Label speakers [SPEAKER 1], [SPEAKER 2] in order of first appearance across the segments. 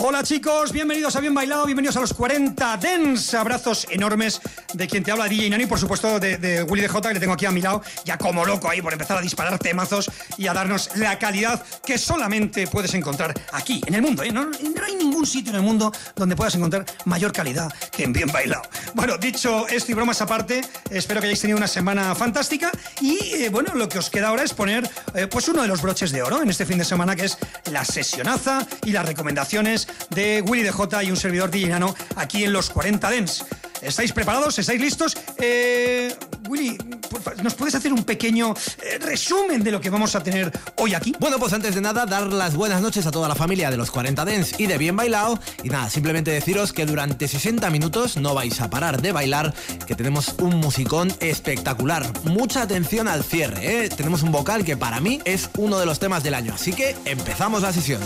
[SPEAKER 1] Hola chicos, bienvenidos a Bien Bailado, bienvenidos a los 40 Dens. Abrazos enormes de quien te habla DJ Nano y por supuesto de, de Willy DJ que le tengo aquí a mi lado, ya como loco ahí por empezar a disparar temazos y a darnos la calidad que solamente puedes encontrar aquí, en el mundo. ¿eh? No, hay ningún sitio en el mundo donde puedas encontrar mayor calidad que en Bien Bailado. Bueno, dicho esto y bromas aparte, espero que hayáis tenido una semana fantástica y eh, bueno, lo que os queda ahora es poner eh, pues uno de los broches de oro en este fin de semana que es la sesionaza y las recomendaciones de Willy DJ y un servidor DJ Nano aquí en los 40 Dens. ¿Estáis preparados? ¿Estáis listos? Eh, Willy, ¿nos puedes hacer un pequeño eh, resumen de lo que vamos a tener hoy aquí?
[SPEAKER 2] Bueno, pues antes de nada, dar las buenas noches a toda la familia de los 40 Dens y de Bien Bailado. Y nada, simplemente deciros que durante 60 minutos no vais a parar de bailar, que tenemos un musicón espectacular. Mucha atención al cierre, ¿eh? Tenemos un vocal que para mí es uno de los temas del año. Así que empezamos la sesión.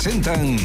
[SPEAKER 3] Presentan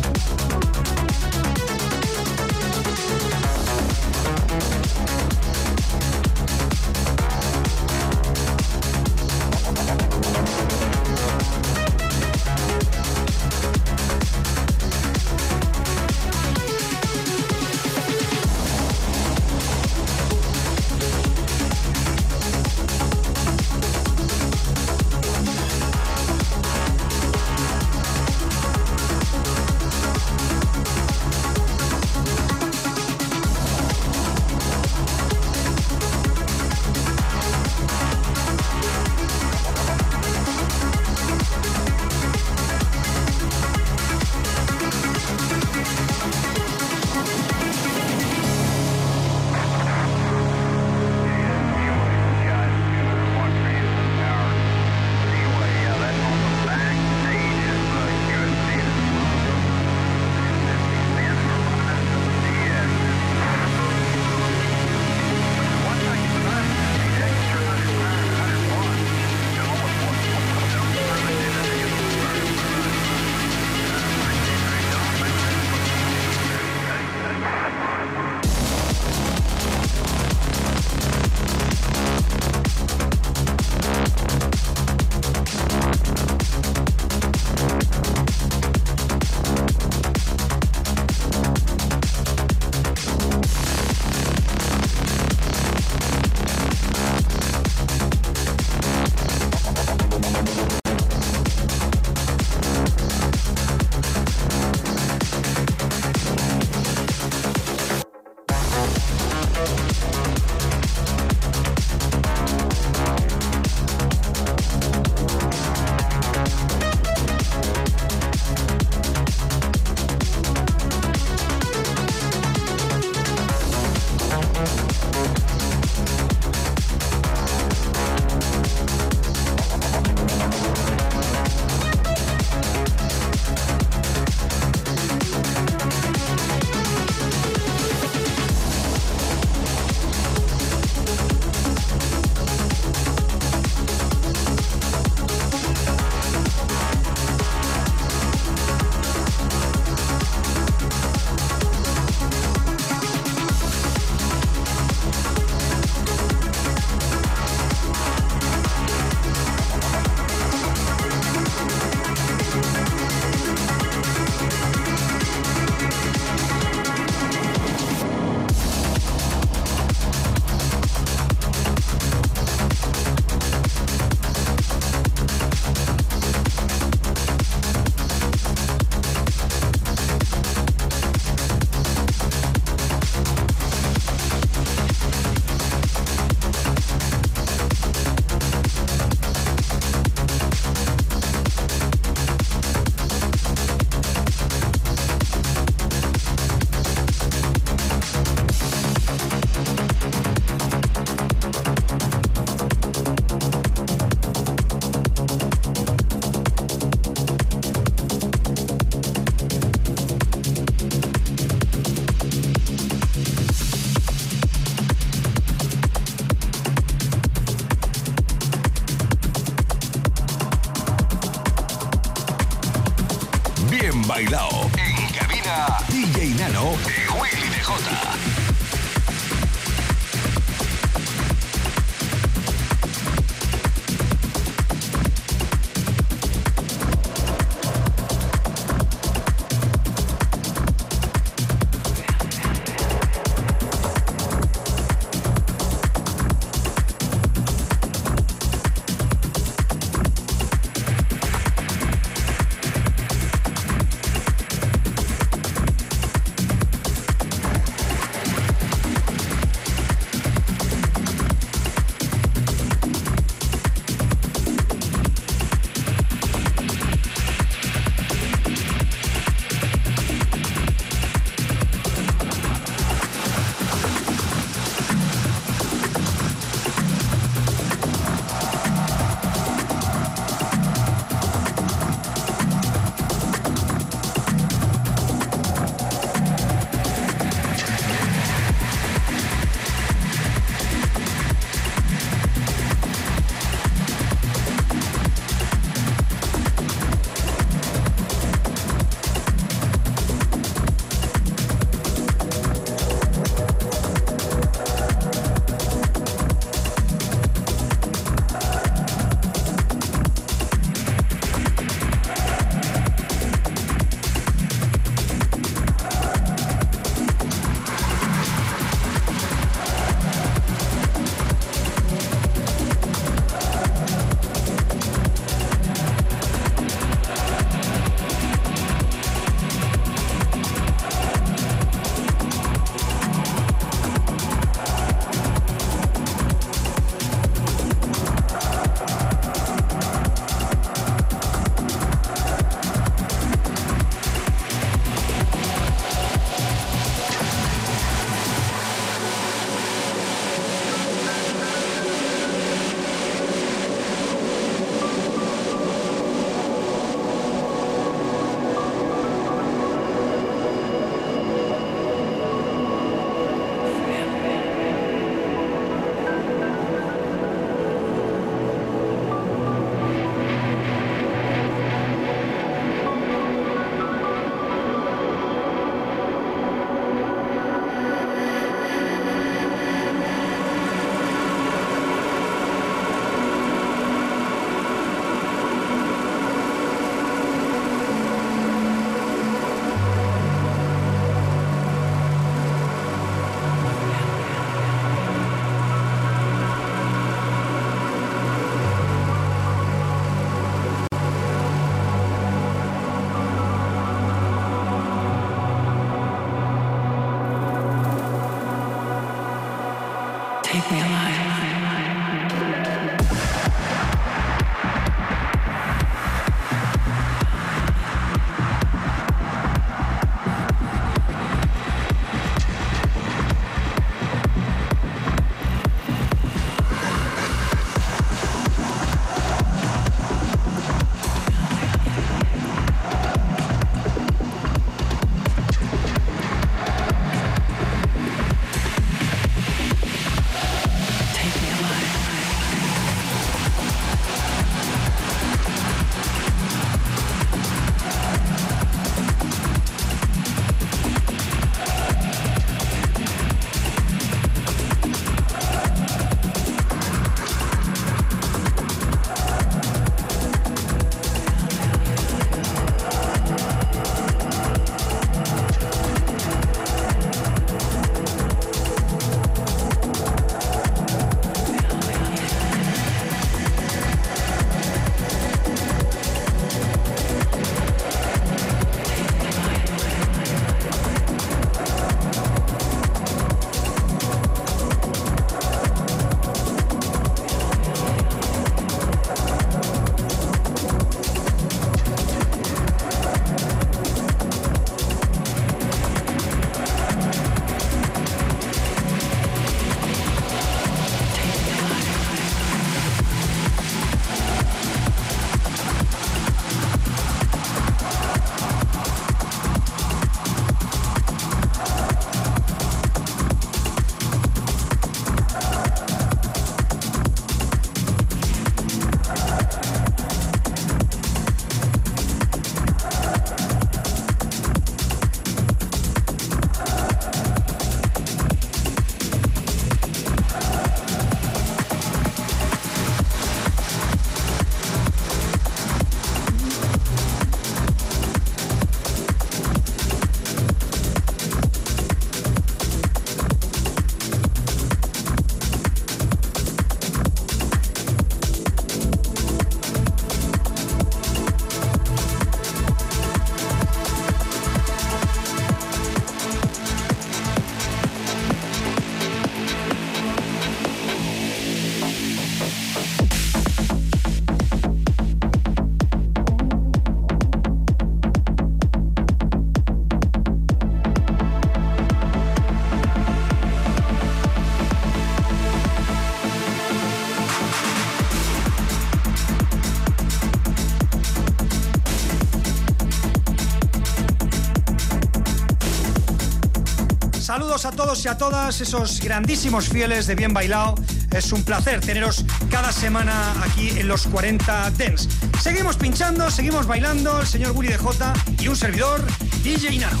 [SPEAKER 3] A
[SPEAKER 1] todos y a todas esos grandísimos fieles de Bien Bailado. Es un placer teneros cada semana aquí en los 40 Dents. Seguimos pinchando, seguimos bailando, el señor de J y un servidor, DJ Nano.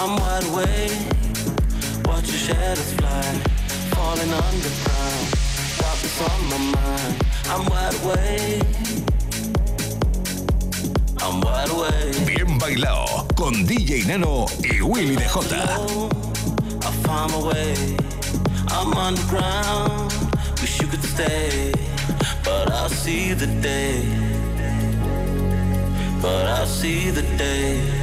[SPEAKER 3] I'm
[SPEAKER 4] wide awake, watch your shadows fly, falling underground. Got this on my mind. I'm wide awake. I'm wide awake.
[SPEAKER 3] Bien bailado con DJ Nano y Willy DJ.
[SPEAKER 4] I my way. I'm underground. Wish you could stay, but I see the day. But I
[SPEAKER 5] see the
[SPEAKER 4] day.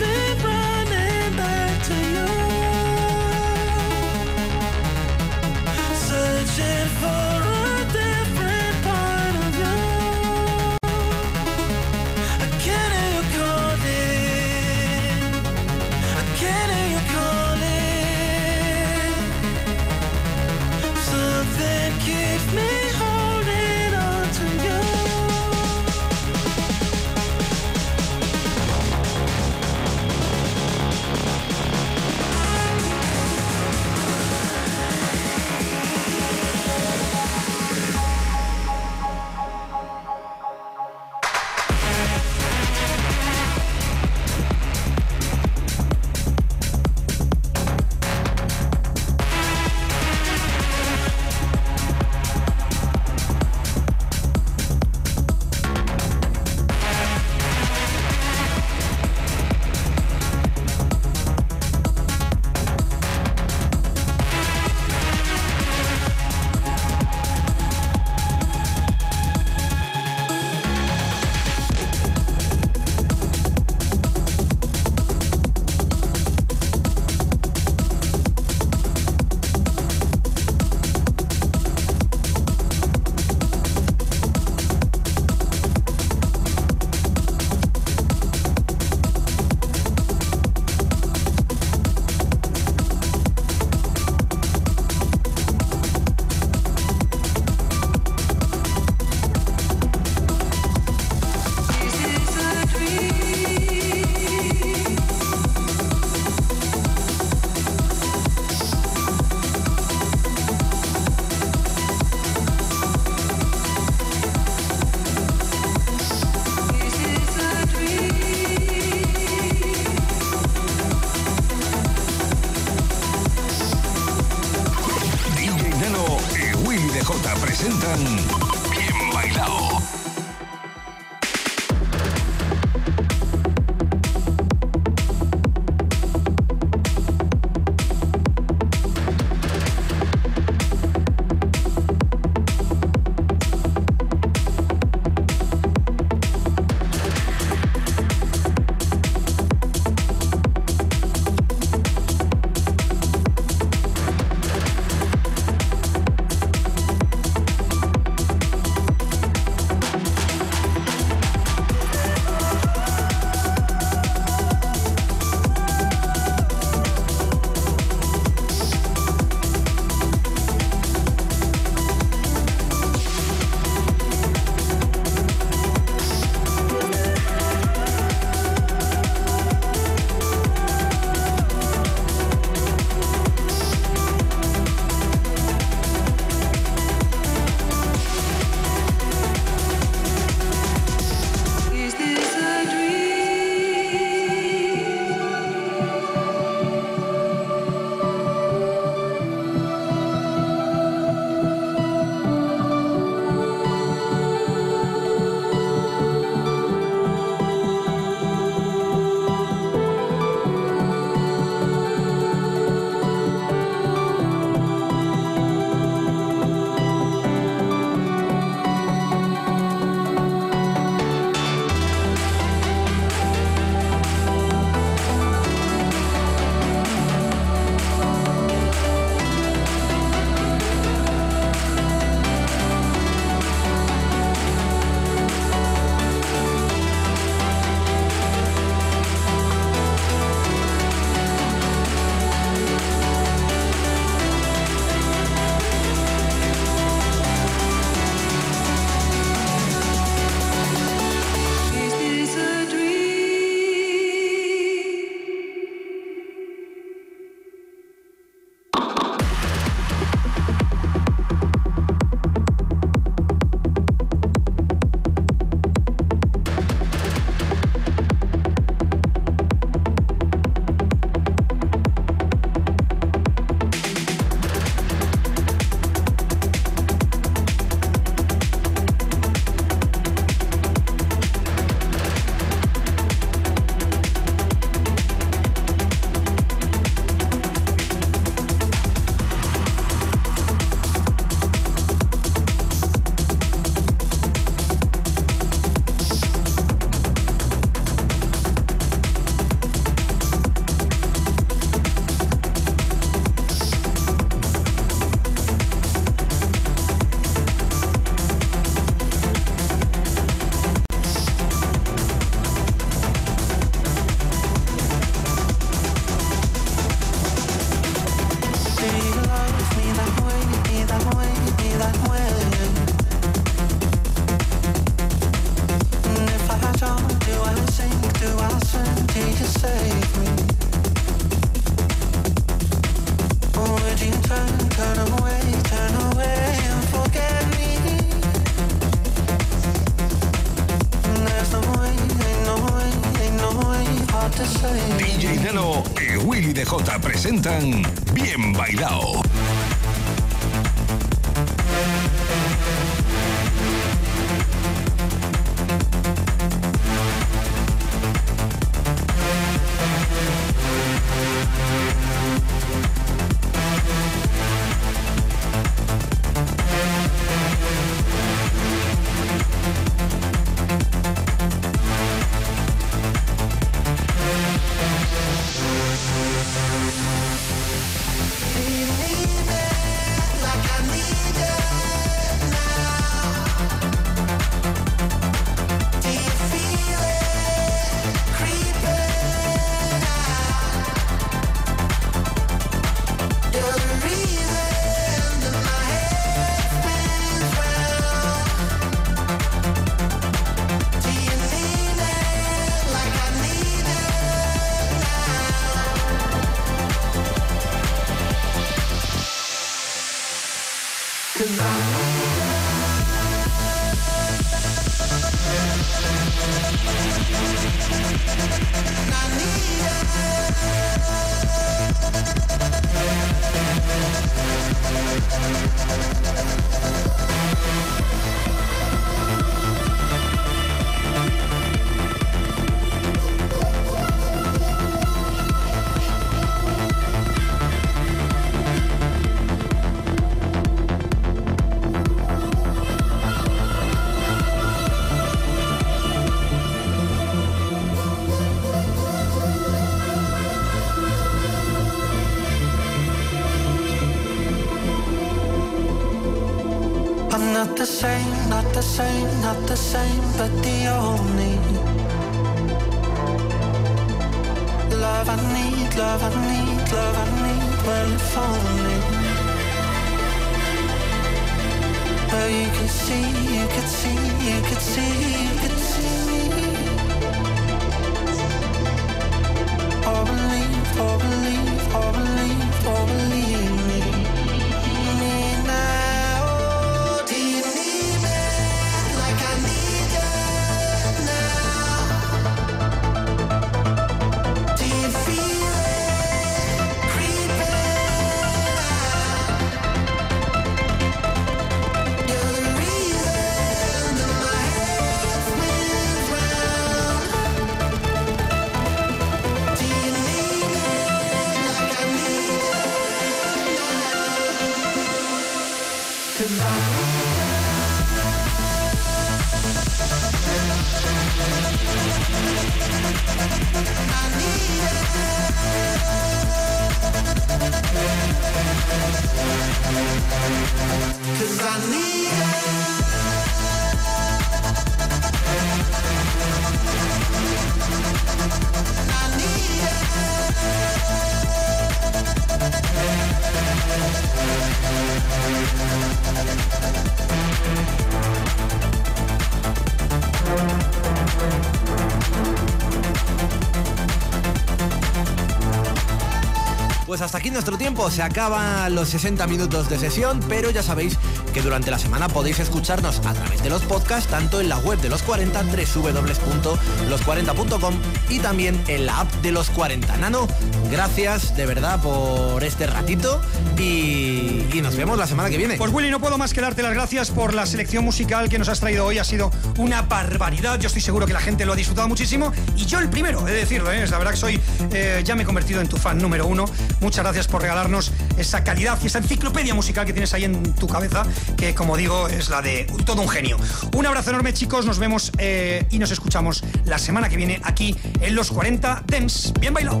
[SPEAKER 4] Se acaban los 60 minutos de sesión, pero ya sabéis que durante la semana podéis escucharnos a través de los podcasts, tanto en la web de los 40, www.los40.com y también en la app de los 40. Nano, gracias de verdad por este ratito y, y nos vemos la semana que viene.
[SPEAKER 1] Pues Willy, no puedo más que darte las gracias por la selección musical que nos has traído hoy. Ha sido una barbaridad. Yo estoy seguro que la gente lo ha disfrutado muchísimo. Y yo el primero, he de decirlo, ¿eh? la verdad que soy, eh, ya me he convertido en tu fan número uno. Muchas gracias por regalarnos esa calidad y esa enciclopedia musical que tienes ahí en tu cabeza, que como digo es la de todo un genio. Un abrazo enorme chicos, nos vemos eh, y nos escuchamos la semana que viene aquí en los 40 Dance. Bien bailado.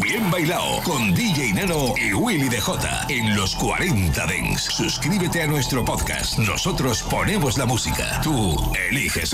[SPEAKER 3] Bien bailao con DJ Nano y Willy DJ en los 40 Dents. Suscríbete a nuestro podcast. Nosotros ponemos la música. Tú eliges